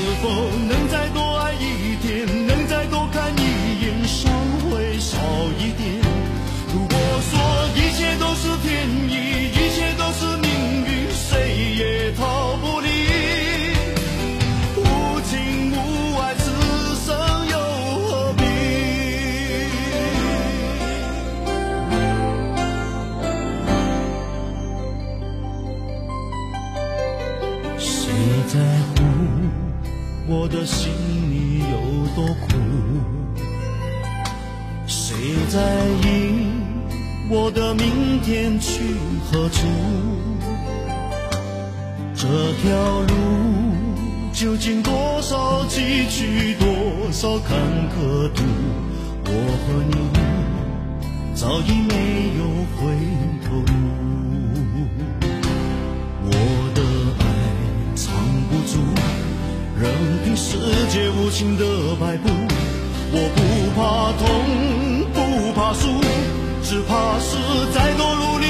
是否能再多在意我的明天去何处？这条路究竟多少崎岖，多少坎坷途？我和你早已没有回头路。我的爱藏不住，任凭世界无情的摆布。我不怕痛，输，只怕是再多努力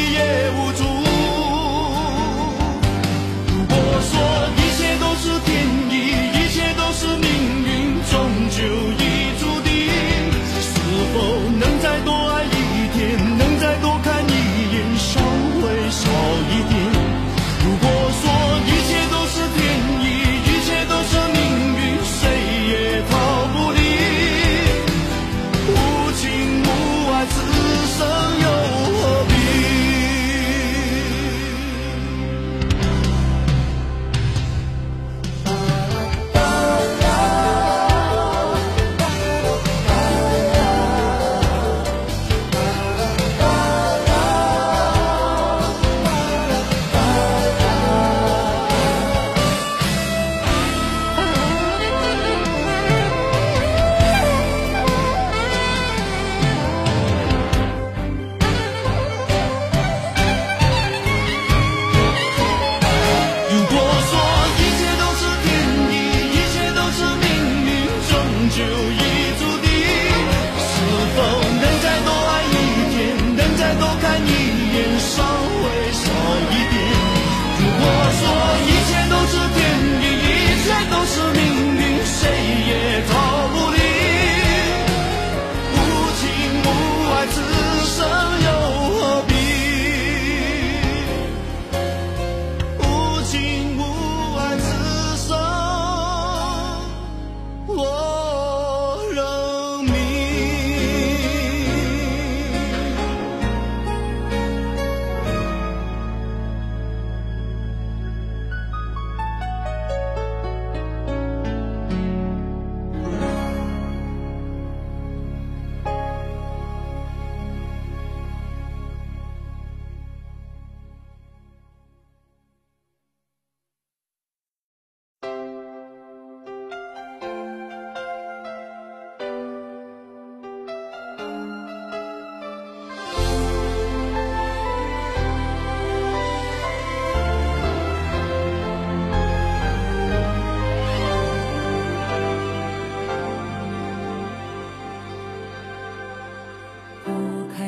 一切都是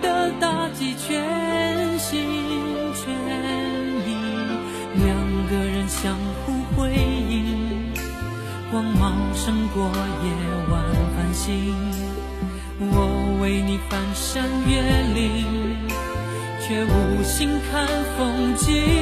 的打击，全心全意。两个人相互辉映，光芒胜过夜晚繁星。我为你翻山越岭，却无心看风景。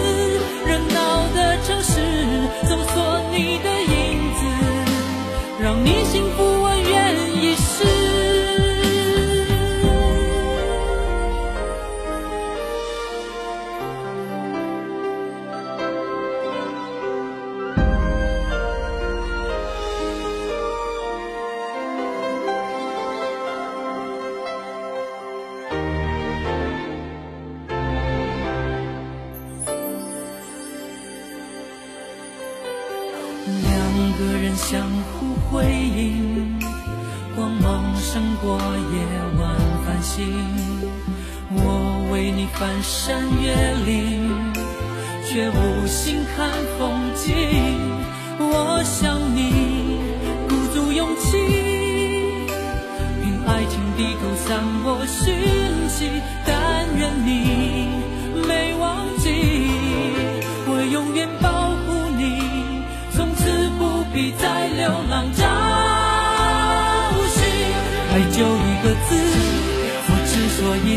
你的影子，让你幸福，夜晚繁星。我为你翻山越岭，却无心看风景。我想你鼓足勇气，凭爱情低头散播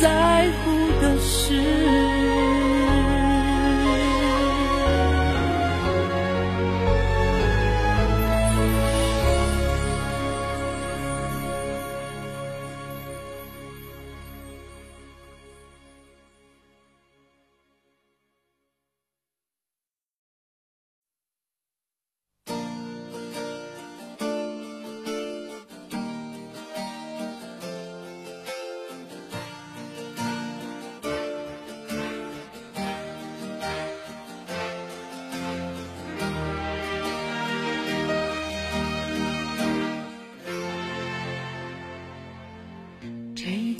在乎的事。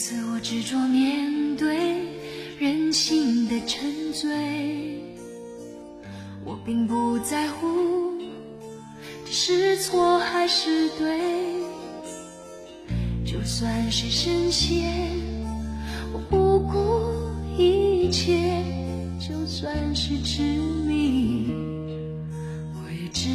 次我执着面对任性的沉醉，我并不在乎这是错还是对，就算是深陷，我不顾一切，就算是执迷，我也执